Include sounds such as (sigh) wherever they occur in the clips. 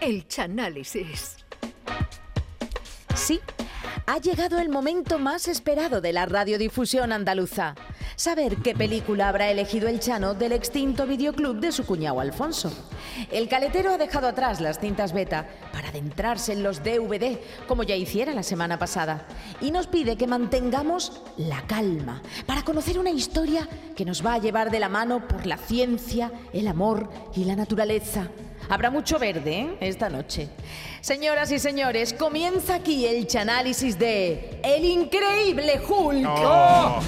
El Chanálisis. Sí, ha llegado el momento más esperado de la radiodifusión andaluza. Saber qué película habrá elegido el Chano del extinto videoclub de su cuñado Alfonso. El caletero ha dejado atrás las cintas beta para adentrarse en los DVD, como ya hiciera la semana pasada, y nos pide que mantengamos la calma para conocer una historia que nos va a llevar de la mano por la ciencia, el amor y la naturaleza. Habrá mucho verde ¿eh? esta noche. Señoras y señores, comienza aquí el chanálisis de El Increíble Hulk. Oh.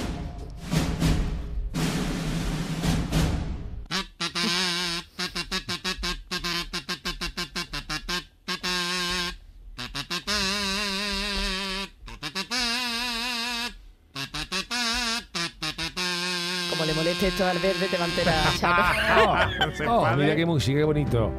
Le moleste esto al verde, te va a enterar, (laughs) Chano. Oh, mira qué música, qué bonito.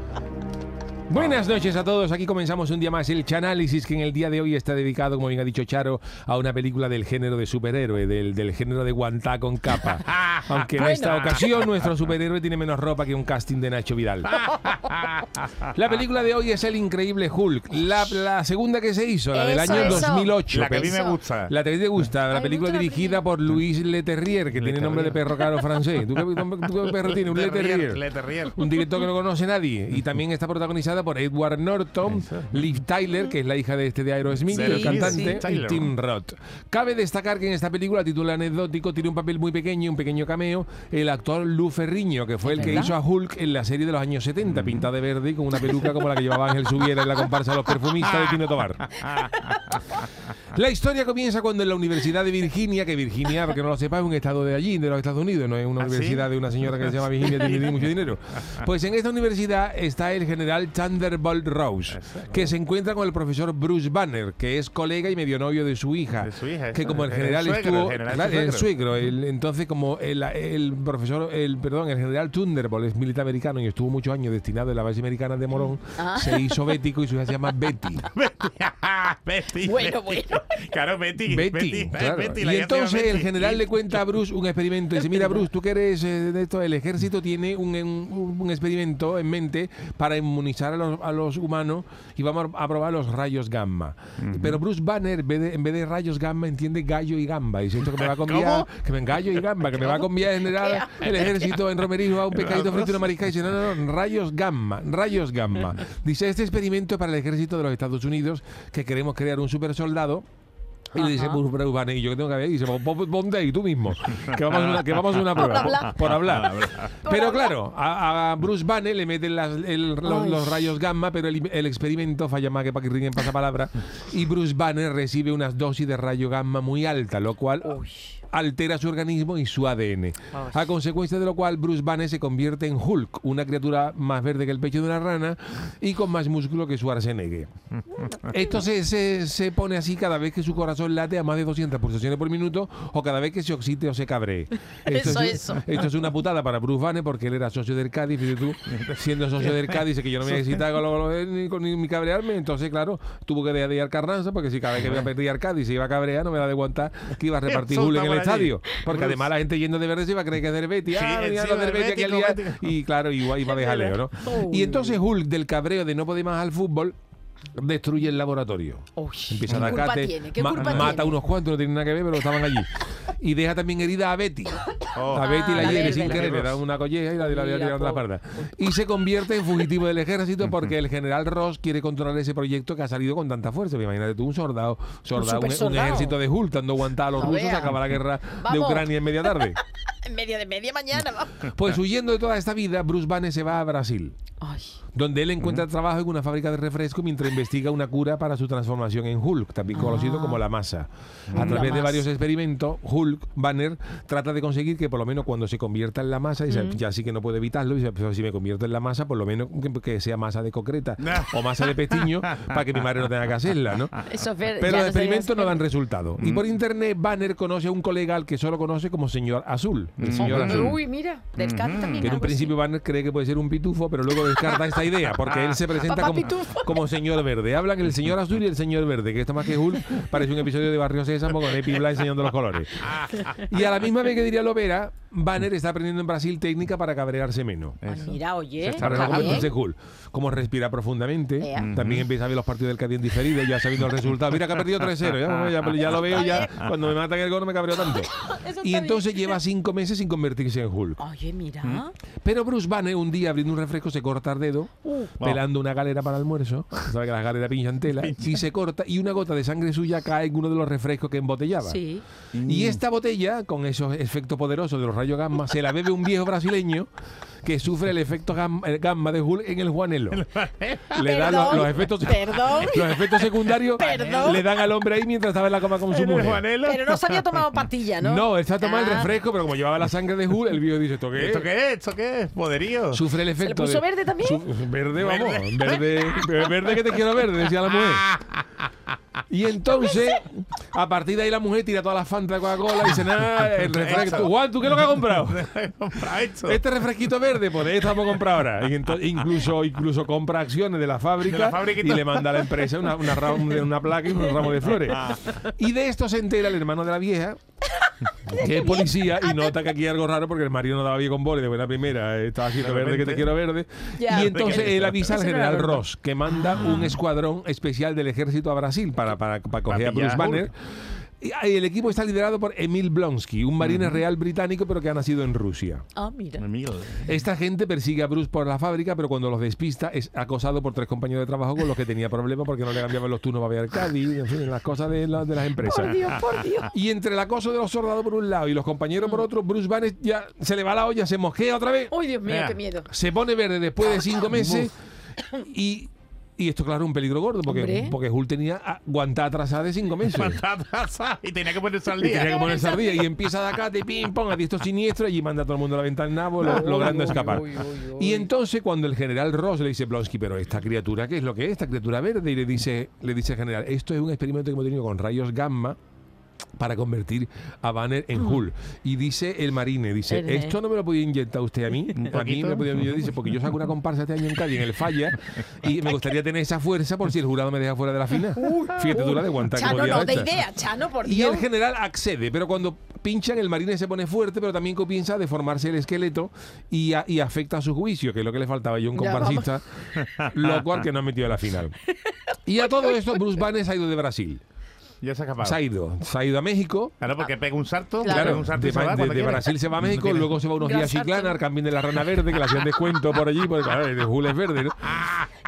Buenas noches a todos, aquí comenzamos un día más el Chanálisis que en el día de hoy está dedicado, como bien ha dicho Charo, a una película del género de superhéroe, del, del género de guantá con capa. (laughs) Aunque en esta ocasión nuestro superhéroe tiene menos ropa que un casting de Nacho Vidal. (laughs) La película de hoy es El Increíble Hulk, la, la segunda que se hizo, la del Eso, año eso. 2008. La que a mí me Eso. gusta. La que te gusta, la película dirigida por Luis Leterrier, que tiene nombre de perro caro francés. ¿Tú qué, tú qué perro tienes? Un Leterrier. Le Terrier. Un director que no conoce nadie. Y también está protagonizada por Edward Norton, Liv Tyler, que es la hija de este de Aerosmith, Sí, el sí, cantante, sí. y Tim Roth. Cabe destacar que en esta película, título anecdótico, tiene un papel muy pequeño, un pequeño cameo, el actor Lou Ferriño, que fue el que ¿Verdad? hizo a Hulk en la serie de los años 70, pintada de verde y con una peluca como la que llevaba Ángel Subiera en la comparsa de los perfumistas de Tino Tobar. (laughs) La historia comienza cuando en la Universidad de Virginia, que Virginia, para que no lo sepa, es un estado de allí, de los Estados Unidos, no es una ¿Ah, sí? universidad de una señora que se llama Virginia y tiene mucho (laughs) dinero. Pues en esta universidad está el general Thunderbolt Rose, que se encuentra con el profesor Bruce Banner, que es colega y medio novio de su hija. De su hija, que como el el general suegro, estuvo. el general claro, el suegro. suegro, el- entonces como el, el profesor, el perdón, el general Thunderbolt es militar americano y estuvo muchos años destinado en la base americana de Morón, Ah. se hizo bético y su hija se llama Betty. (laughs) Betty. (laughs) Bueno, bueno. Claro, Betty. Betty, claro. Betty, la y hija se llama entonces el Betty. general le cuenta a Bruce un experimento. Dice, mira Bruce, tú que eres eh, de esto, el ejército tiene un, un- un experimento en mente para inmunizar a los, a los humanos y vamos a probar los rayos gamma. Pero Bruce Banner, en vez, de, en vez de rayos gamma, entiende gallo y gamba. Dice, esto que me va a (laughs) ¿Cómo? que me gallo y gamba, que me va a cambiar general el ejército en Romerijo a un pescadito frito y una marisca. Dice, no, no, no, rayos gamma, rayos gamma. (laughs) Dice, este experimento es para el ejército de los Estados Unidos que queremos crear un super soldado y le dice Banner, y yo que tengo que ver, y dice, "Pon- pon- ponte ahí tú mismo, (laughs) que vamos a una, que vamos a una prueba. hablar. Por hablar. Pero claro, a, a Bruce Banner le meten las- el- los, Ay. los rayos gamma, pero el, el experimento falla más que para que ringen pasapalabra. Y Bruce Banner recibe unas dosis de rayo gamma muy alta, lo cual altera su organismo y su ADN. A consecuencia de lo cual Bruce Banner se convierte en Hulk, una criatura más verde que el pecho de una rana y con más músculo que Schwarzenegger. (laughs) Esto se, se, se pone así cada vez que su corazón late a más de 200 pulsaciones por minuto o cada vez que se oxite o se cabree. (laughs) Esto, Eso, es, eso. esto es una putada para Bruce Banner porque él era socio del Cádiz, fíjate tú, siendo socio del Cádiz, dice que yo no me (laughs) necesitaba lo- ni, con- ni, ni cabrearme, entonces claro, tuvo que dejar de ir Carranza porque si cada vez que iba a perder al Cádiz se iba a cabrear, no me da de aguantar que iba a repartir Julio en el. Estadio. Porque Bruce. además la gente yendo de verde se iba a creer que es del Betis. Sí, ah, los del Betis aquí al Betis, día. Y claro, iba, iba a dejar Leo, ¿no? (laughs) Y entonces Hulk, del cabreo de no poder más al fútbol, destruye el laboratorio. Uy, Empieza a ¿qué dar culpa cate, tiene? ¿Qué ma- culpa mata tiene? unos cuantos, no tienen nada que ver, pero estaban allí. Y deja también herida a Betty. Oh. A Betty la Ah, la hiere sin querer, le da una colleja y la, la, la, la, la parda. Y se convierte en fugitivo del ejército porque el general Ross quiere controlar ese proyecto que ha salido con tanta fuerza. Imagínate tú, un soldado, soldado un, un supersoldado. ejército de Hulk dando aguantar a los No rusos, acaba la guerra de. Ucrania en media tarde. (laughs) En medio de media mañana. Pues huyendo de toda esta vida, Bruce Banner se va a Brasil. Ay, donde él encuentra trabajo en una fábrica de refresco mientras investiga una cura para su transformación en Hulk, también conocido como la masa. A través de varios experimentos, Hulk Banner trata de conseguir que por lo menos cuando se convierta en la masa, dice, ya sí que no puede evitarlo, dice, "Pero si me convierto en la masa, por lo menos que, que sea masa de concreta o masa de pestiño (laughs) para que mi madre no tenga que hacerla, ¿no? eso Pero los no experimentos no dan resultado. Y por internet, Banner conoce a un colega al que solo conoce como señor azul. El señor azul. Uy, mira, del canto también. Que en un así. principio Banner cree que puede ser un pitufo, pero luego descarta esta idea, porque él se presenta como, como señor verde. Hablan el señor azul y el señor verde, que esto más que Hulk parece un episodio de Barrio Sésamo con Epi Bla enseñando los colores. Y a la misma vez que diría Lovera, Banner está aprendiendo en Brasil técnica para cabrearse menos. Ah, mira, oye. está Para está bien. entonces Hulk, como respira profundamente, Ea. también empieza a ver los partidos del Cádiz en diferido, ya sabiendo el resultado. Mira que ha perdido 3-0, ya, ya- ya lo veo, ya cuando me matan el gol no me cabreo tanto. (laughs) Y entonces lleva cinco meses sin convertirse en Hulk. Oye, mira. Pero Bruce Banner un día abriendo un refresco se corta el dedo, Uh. pelando una galera para almuerzo, (laughs) sabe que las galeras pinchan tela, y se corta y una gota de sangre suya cae en uno de los refrescos que embotellaba. Sí. Y esta botella, con esos efectos poderosos de los rayos gamma, se la bebe un viejo brasileño que sufre el efecto gamma, el gamma de Hulk en (laughs) el Juanelo. Le da los, los efectos (laughs) perdón. los efectos secundarios Perdón. le dan al hombre ahí mientras estaba en la cama con su ¿Eres mujer. Juanelo? Pero no se había tomado pastilla, ¿no? No, él se ha tomado el Ah. refresco, pero como llevaba la sangre de Hulk, el viejo dice, ¿esto qué es? ¿Esto qué es? ¿Esto qué es? ¿Poderío? Sufre el efecto puso de- verde también? Su- verde, vamos. Verde, verde que te quiero verde, decía la mujer. (laughs) Y entonces, a partir de ahí la mujer tira todas las fantas de Coca-Cola y dice, nada, (laughs) el refresco. Juan, ¿tú qué es lo que has comprado? (laughs) Este refresquito verde, pues de esto vamos a comprar ahora. Y ento- incluso, incluso compra acciones de la fábrica De la fabriquita. y le manda a la empresa una, una, placa y un ramo de flores. Y de esto se entera el hermano de la vieja, (laughs) que es policía, y nota que aquí hay algo raro porque el marido no daba bien con boli de buena primera, eh, estaba haciendo De verde que te quiero verde. Ya. y entonces él avisa al general. Ross, que manda un escuadrón especial del ejército a Brasil para, para, para coger a Bruce. Banner. Y ahí el equipo está liderado por Emil Blonsky, un marine real británico pero que ha nacido en Rusia. Ah, mira. Esta gente persigue a Bruce por la fábrica, pero cuando los despista es acosado por tres compañeros de trabajo con los que tenía problemas porque no le cambiaban los turnos para ver Cádiz, en fin, las cosas de, la- de las empresas. Por Dios, por Dios. Y entre el acoso de los soldados por un lado y los compañeros por otro, Bruce Banner ya se le va la olla, se mosquea otra vez, Uy, Dios mío, Mira. qué miedo. se pone verde después de cinco meses y, y esto claro un peligro gordo porque, Hombre. porque Hulk tenía aguantada atrasada de cinco meses. (laughs) Patatas, y tenía que ponerse al Y tenía día. que ponerse al día y (laughs) empieza de acá, de pim, pong, a diestro siniestro y manda a todo el mundo a la ventana del nabo, lo- logrando escapar. Y entonces cuando el general Ross le dice Blonsky, pero esta criatura, ¿qué es lo que es? Esta criatura verde, y le dice, le dice el general, esto es un experimento que hemos tenido con rayos gamma para convertir a Banner en Hulk. Y dice el marine, dice, esto no me lo podía inyectar usted a mí, a mí me lo podía yo dice, porque yo saco una comparsa este año en Cádiz, en el Falla, y me gustaría tener esa fuerza por si el jurado me deja fuera de la fina. Fíjate tú la de aguantar Chano, no, de idea, Chano, por Y Dios. el general accede, pero cuando pinchan el marine se pone fuerte, pero también comienza a deformarse el esqueleto y, a- y afecta a su juicio, que es lo que le faltaba yo un comparsista, lo cual que no ha metido a la final. Y a todo esto Bruce Banner se ha ido de Brasil. Ya se ha escapado. Se ha ido, se ha ido a México. Claro, porque pega un salto. Claro. pega un salto de, y se va de- cuando de quiere. Brasil se va a México, luego se va unos días a Chiclana, al de la rana verde, que le hacían descuento por allí, porque claro, el de Jul es verde, ¿no?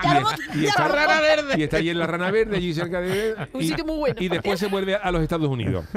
Y, es- y ya está, rana verde. y está allí en la rana verde, allí cerca de. Un y, sitio muy bueno. Y después se vuelve a los Estados Unidos. (laughs)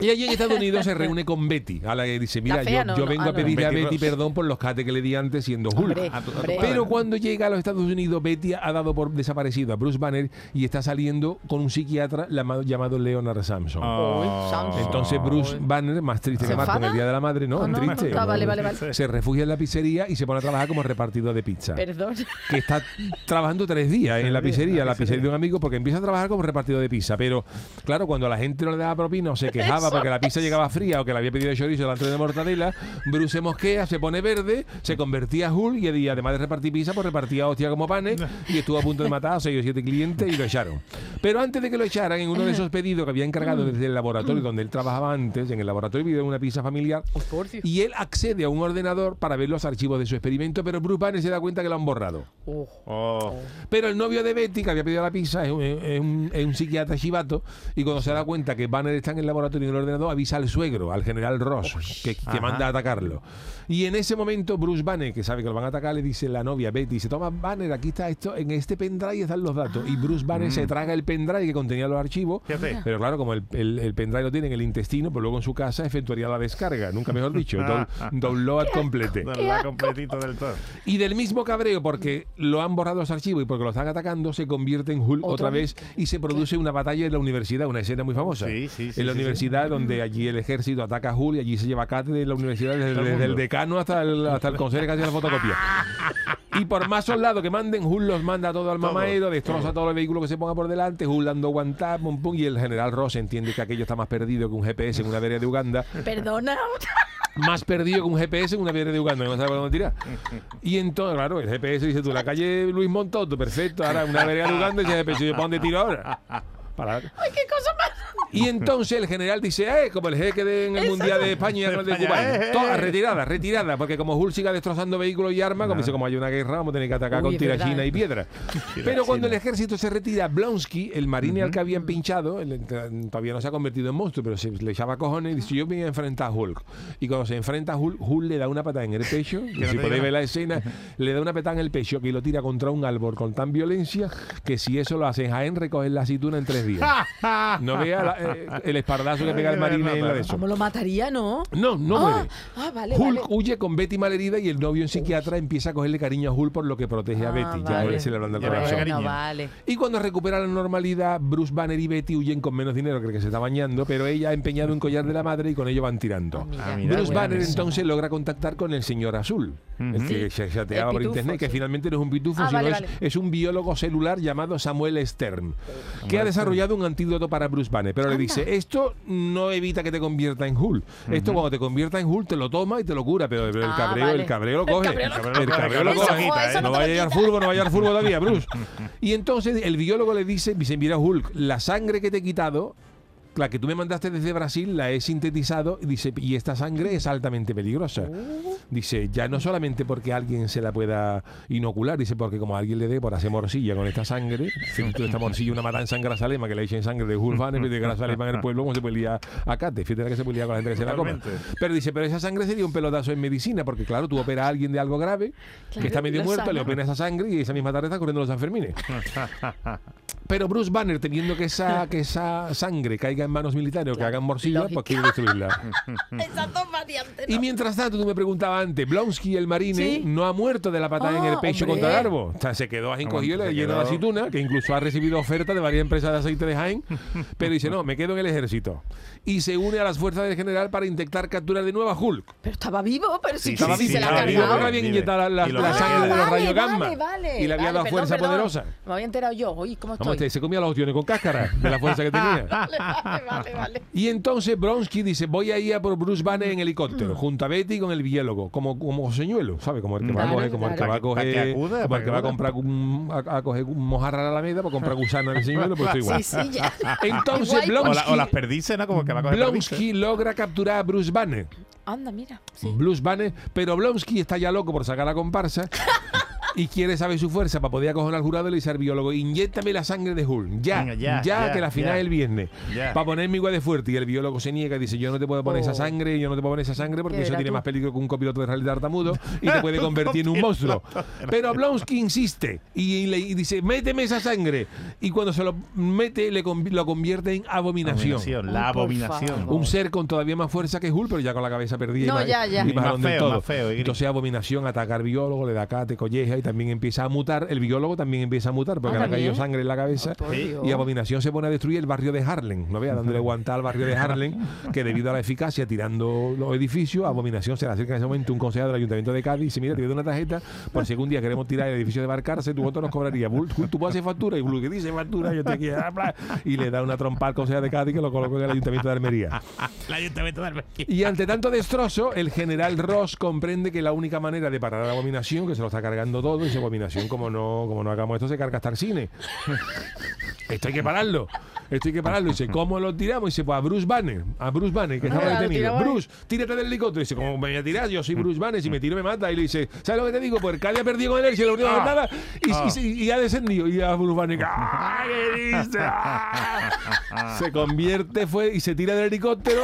Y allí en Estados Unidos se reúne con Betty, a la que dice, mira, yo, no, yo no, vengo ah, a no. pedirle a Betty perdón por los cates que le di antes siendo Hulk. Hombre, A tu- a tu hombre. padre. Pero cuando llega a los Estados Unidos, Betty ha dado por desaparecido a Bruce Banner y está saliendo con un psiquiatra llamado, Leonard Samson. Oh. Samson. Entonces Bruce Banner, más triste ¿Se que Marco en el? Día de la Madre, no, Ah, no, triste. no, ah, vale, vale, vale. Se refugia en la pizzería y se pone a trabajar como repartidor de pizza. Perdón. Que está trabajando tres días en la pizzería, la pizzería de un amigo, porque empieza a trabajar como repartidor de pizza. Pero claro, cuando la gente no le daba propina o se quejaba Porque la pizza llegaba fría o que le había pedido chorizo delante de mortadela, Bruce se mosquea, se pone verde, se convertía a Hulk y, además de repartir pizza, pues repartía hostia como panes y estuvo a punto de matar a seis o siete clientes y lo echaron. Pero antes de que lo echaran, en uno de esos pedidos que había encargado desde el laboratorio donde él trabajaba antes, en el laboratorio pidió una pizza familiar y él accede a un ordenador para ver los archivos de su experimento, pero Bruce Banner se da cuenta que lo han borrado. Oh. Oh. Pero el novio de Betty, que había pedido la pizza, es un, es un- es un psiquiatra chivato, y cuando se da cuenta que Banner está en el laboratorio y en el ordenador, avisa al suegro, al general Ross, que, manda a atacarlo. Y en ese momento, Bruce Banner, que sabe que lo van a atacar, le dice la novia Betty, dice, toma Banner, aquí está esto, en este pendrive están los datos. Y Bruce Banner se traga el pendrive que contenía los archivos, pero claro, como el, el, el pendrive lo tiene en el intestino, pues luego en su casa efectuaría la descarga, nunca mejor dicho, (laughs) down- download complete. Ha completito del todo. Y del mismo cabreo, porque lo han borrado los archivos y porque lo están atacando, se convierte en Hulk ¿Otra otra vez y se produce una batalla en la universidad, una escena muy famosa. Sí, sí, sí, en la sí, universidad, donde allí el ejército ataca a y allí se lleva cátedra de la universidad desde, Todo el desde el decano hasta el, hasta el consejero que hace la fotocopia. (laughs) Y por más soldados que manden, Hulk los manda todo al Todo, mamaero, destroza todos los vehículos que se ponga por delante, Hulk dando guantá, pum, pum, y el general Ross entiende que aquello está más perdido que un GPS en una vereda de Uganda. Perdona. más perdido que un GPS en una piedra de Uganda, no sabe por dónde tirar. Y entonces, claro, el GPS dice tú, la calle Luis Montoto, perfecto, ahora una vereda de Uganda y dice, GPS, ¿yo para dónde tiro ahora? Para- ¡Ay, qué cosa más! y entonces el general dice, eh, como el jeque de, en el Mundial de España y el de España, Cuba. eh, eh, Toda eh. retirada, retirada, porque como Hull siga destrozando vehículos y armas, como dice, como hay una guerra, vamos a tener que atacar Uy, con tirachina y piedra. (laughs) Pero cuando el ejército se retira, Blonsky, el marine al que habían pinchado, el- todavía no se ha convertido en monstruo, pero se le echaba cojones y dice, yo me voy a enfrentar a Hulk. Y cuando se enfrenta a Hulk, Hulk (laughs) (laughs) le da una patada en el pecho, y no si podéis ver la escena, le da una patada en el pecho que lo tira contra un árbol con tan violencia que si eso lo hace Jaén, recogen la aceituna en tres días. (laughs) No vea la- eh, el espardazo que pega el marine en la de eso. ¿Cómo lo mataría, no? No, no ah, muere. Ah, vale, Hulk vale. huye con Betty malherida y el novio en psiquiatra empieza a cogerle cariño a Hulk por lo que protege a Ah, Betty. Ya vale. él se le ablanda el Ya corazón. Bueno, vale. Y cuando recupera la normalidad, Bruce Banner y Betty huyen con menos dinero que el que se está bañando, pero ella ha empeñado un collar de la madre y con ello van tirando. Mira, Ah, mira, Bruce Banner persona. entonces logra contactar con el señor Azul, el que se chateaba por internet, que finalmente no es un pitufo, Ah, sino vale, es, vale. es un biólogo celular llamado Samuel Stern, que ha desarrollado un antídoto para Bruce Banner. Pero le dice, esto no evita que te convierta en Hulk. Esto cuando te convierta en Hulk te lo toma y te lo cura, pero, pero el Ah, cabreo, vale. el cabreo lo El coge. cabreo El cabreo lo coge. eso No vaya a quita. fútbol, no vaya al fútbol todavía, Bruce. (laughs) Y entonces el biólogo le dice, dice, mira Hulk, la sangre que te he quitado, la que tú me mandaste desde Brasil, la he sintetizado y dice, y esta sangre es altamente peligrosa. Dice, ya no solamente porque alguien se la pueda inocular, dice, porque como alguien le dé por hacer morcilla con esta sangre, si esta morcilla una matanza en Grasalema, que le echen sangre de Hulk Banner, de Grasalema en el pueblo, como se liar a Cate, fíjate que se liar con la gente que se la coma. Totalmente. Pero dice, pero esa sangre sería un pelotazo en medicina, porque claro, tú operas a alguien de algo grave, Claro, que está medio muerto, sana. le operas esa sangre y esa misma tarde está corriendo los Sanfermines. (laughs) Pero Bruce Banner, temiendo que esa, que esa sangre caiga en manos militares o que hagan morcilla, pues quiere destruirla. Esas dos variantes. Y ¿no? mientras tanto, tú me preguntabas antes, Blonsky, el marine, Sí. no ha muerto de la patada en el Ah, pecho hombre. contra el árbol. O sea, se quedó ahí encogido, le lleno de aceituna, que incluso ha recibido ofertas de varias empresas de aceite de Jaén, pero dice, no, me quedo en el ejército. Y se une a las fuerzas del general para intentar capturar de nuevo a Hulk. Pero estaba vivo, pero sí, Estaba sí, vivo, se la habían Vive. inyectado la, la- Y la sangre de los vale, rayos gamma. Vale, vale, y le había vale, dado perdón, fuerza perdón. poderosa. Me había enterado yo. Uy, ¿cómo Vamos, estoy? se comía los opciones con cáscara de la fuerza que tenía. (laughs) Vale, vale, vale, vale. (laughs) Y entonces Bronsky dice, voy a ir a por Bruce Banner en Mm. helicóptero, junto a Betty con el biólogo, como, como señuelo, ¿sabes? Como el que va a coger, como el que va a coger, como el que va a comprar un, a, a coger un mojarra a la Alameda para comprar gusano de señuelo, pues (laughs) igual. Sí, sí, ya. (laughs) Entonces O, la- Blonsky, o las perdices, ¿no? Como que va a coger perdices. Blonsky logra capturar a Bruce Banner. Anda, mira. Sí. Bruce Banner, pero Blonsky está ya loco por sacar la comparsa y quiere saber su fuerza para poder acoger al jurado y le dice al biólogo, inyéctame la sangre de Hulk, ya, Venga, ya, ya, ya, que la final ya. es el viernes, Ya. para ponerme igual de fuerte. Y el biólogo se niega y dice, yo no te puedo poner esa Oh. sangre, yo no te puedo poner esa sangre porque ¿Qué eso tiene tú? más peligro que un copiloto de rally tartamudo y te puede (laughs) convertir en un monstruo. Pero Blonsky insiste y, le y dice, méteme esa sangre. Y cuando se lo mete, le convi- lo convierte en abominación. Abominación, la abominación. favor. Un ser con todavía más fuerza que Hulk, pero ya con la cabeza perdida. No, y más, ya, ya. y Y más feo, todo. más feo. Entonces Abominación ataca al biólogo, le da cate, colleja y también empieza a mutar. El biólogo también empieza a mutar porque Ah, le ha caído sangre en la cabeza. Sí. Dios. Y Abominación se pone a destruir el barrio de Harlem, ¿no veas? Dándole guanta al barrio de Harlem, que debido a la eficacia tirando los edificios, Abominación se le acerca en ese momento un consejero del Ayuntamiento de Cádiz y dice, mira, te doy una tarjeta, por si algún día queremos tirar el edificio de Barcarce, tu voto nos cobraría. Bull, Tú puedes hacer factura y Bull, que dice factura, yo te quiero. bla, Y le da una trompa al consejero de Cádiz que lo colocó en el Ayuntamiento de Almería. El ayuntamiento de Almería. Y ante tanto destrozo, el general Ross comprende que la única manera de parar a la abominación, que se lo está cargando todo, y dice abominación, como no, como no hagamos esto, se carga hasta el cine. (laughs) Esto hay que pararlo. Esto hay que pararlo. Y dice, ¿cómo lo tiramos? Y dice, pues a Bruce Banner, a Bruce Banner, que estaba Ah, detenido. Bruce, tírate del helicóptero. Y dice, ¿cómo me voy a tirar? Yo soy Bruce Banner, si me tiro me mata. Y le dice, ¿sabes lo que te digo? Pues ha perdido con él, si lo único que Ah. nada, y, Ah. y se- y ha descendido. Y a Bruce Banner, ¡ah! (laughs) ¿Qué dice? ¡Ah! Se convierte, fue, y se tira del helicóptero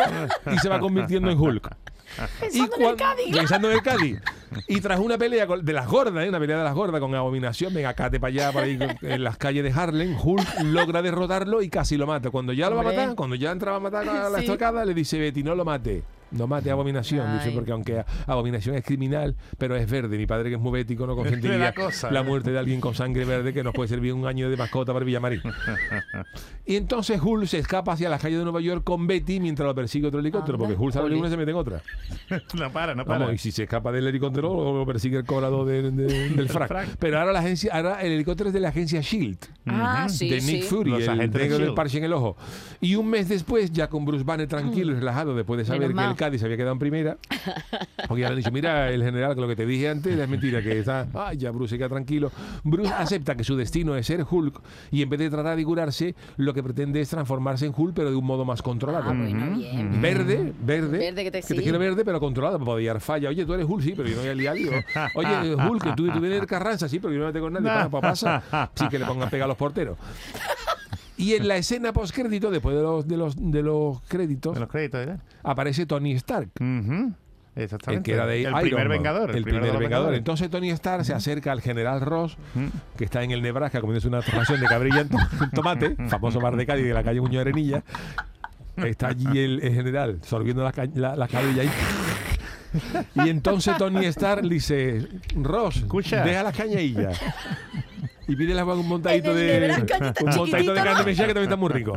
y se va convirtiendo en Hulk. (laughs) Pensando en el Cádiz. Pensando en el Cádiz. Y tras una pelea de las gordas, ¿eh? una pelea de las gordas con abominación, venga, cate para allá, para ahí, (laughs) en las calles de Harlem, Hulk logra derrotarlo y casi lo mata. Cuando ya lo va a matar, cuando ya entraba a matar a la (laughs) Sí. estocada, le dice Betty, no lo mate. No mate a Abominación, dice, Ay. porque aunque Abominación es criminal, pero es verde. Mi padre, que es muy bético, no (laughs) consentiría la cosa, la ¿eh? muerte de alguien con sangre verde que nos puede servir un año de mascota para Villamarín. (laughs) y entonces Hulk se escapa hacia la calle de Nueva York con Betty mientras lo persigue otro helicóptero, Anda, porque Hulk sabe que jolín. uno se mete en otra. (laughs) No para, no para. Vamos, y si se escapa del helicóptero, lo persigue el cobrador de- de- del frac. frac. Pero ahora la agencia, ahora el helicóptero es de la agencia Shield. Ah, sí, de Nick sí. Fury, Los el negro del S.H.I.E.L.D.. parche en el ojo. Y un mes después, ya con Bruce Banner tranquilo y relajado, después de saber Menos que el el Cádiz se había quedado en primera. Porque ya le han dicho, mira, el general, que lo que te dije antes es mentira, que está. Ay, ya Bruce queda tranquilo. Bruce acepta que su destino es ser Hulk y en vez de tratar de curarse, lo que pretende es transformarse en Hulk, pero de un modo más controlado. Ah, bueno, bien. Verde, verde. Verde que te- sí. quiero verde, pero controlado, para poder falla. Oye, tú eres Hulk, sí, pero yo no voy a liar. Digo, Oye, Hulk, que tú, tú vienes de Carranza, sí, pero yo no me meto con nadie. Pa- pa- pasa. Sí, que le pongan pega a los porteros. Y en la escena postcrédito, después de los, de los, de los créditos, De los créditos, ¿eh? aparece Tony Stark. Exactamente. que era de el Iron primer Man, vengador. El, primer vengador. Entonces Tony Stark se acerca al general Ross, que está en el Nebraska comiéndose una ración de cabrilla en to- en tomate, famoso bar de Cádiz de la calle Muñoz Arenilla. Está allí el, el general sorbiendo las la, las cabrillas ahí. Y entonces Tony Stark le dice, Ross, Escucha. deja las cañadillas. Y a Juan un montadito de está un montadito de carne ¿no? mechada que también está muy rico.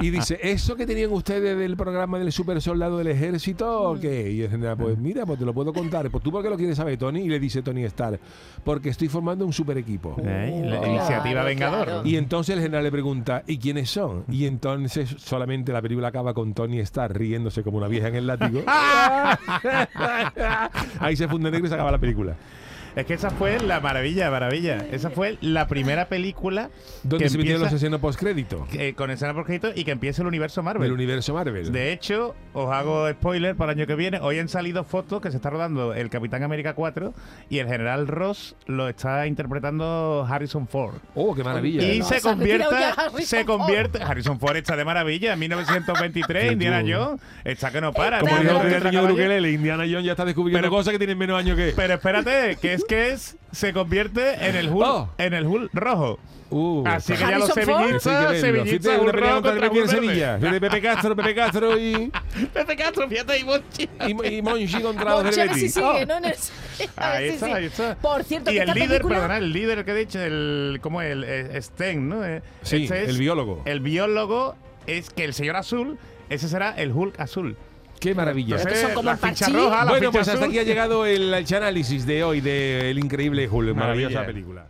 Y dice, ¿eso que tenían ustedes del programa del super soldado del ejército o qué? Y el general, pues mira, pues te lo puedo contar. Pues tú por qué lo quieres saber, Tony? Y le dice Tony Stark, porque estoy formando un super equipo. ¿Eh? La Claro, iniciativa Vengador. claro. Y entonces el general le pregunta, ¿y quiénes son? Y entonces solamente la película acaba con Tony Stark riéndose como una vieja en el látigo. (laughs) (laughs) Ahí se funde negro y se acaba la película. Es que esa fue la maravilla, maravilla. Esa fue la primera película Donde que se metieron los escenas postcrédito eh, con escena por crédito y que empieza el universo Marvel. del universo Marvel. De hecho, os hago spoiler para el año que viene. Hoy han salido fotos que se está rodando el Capitán América 4 y el General Ross lo está interpretando Harrison Ford. Oh, qué maravilla. Y no, se convierte, se Ford. convierte, Harrison Ford está de maravilla, en 1923, Sí, Indiana. Jones, está que no para. Como dijo el Indiana Jones ya está descubriendo Pero- cosas que tienen menos años que. Pero espérate, que es que es, se convierte en el Hulk, Oh. en el Hulk rojo. Uh, Así que ya los Harrison Ford. Sevillistas, sevillistas, Fíjate, una Hulk pelea rojo contra el contra Betis en Hulk verde. Sevilla. Fíjate, Pepe Castro, Pepe Castro y, (laughs) Pepe Castro, fíjate y Monchi. y, y Monchi contra los Monchi, del a ver si Betis. sigue, ¿no? En el- (laughs) a ver Ahí si está, sigue. ahí está. Por cierto, y que el esta líder, película- perdona, el líder que he dicho, el, ¿cómo es? El, eh, Sten, ¿no? Eh, Sí, ese es el biólogo. El biólogo es que el señor azul, ese será el Hulk azul. Qué maravilla. Pero que son como la el ficha parchís. roja, la Bueno, ficha pues hasta aquí ha llegado el, el análisis de hoy del increíble Hulk. Maravillosa Maravilla. película.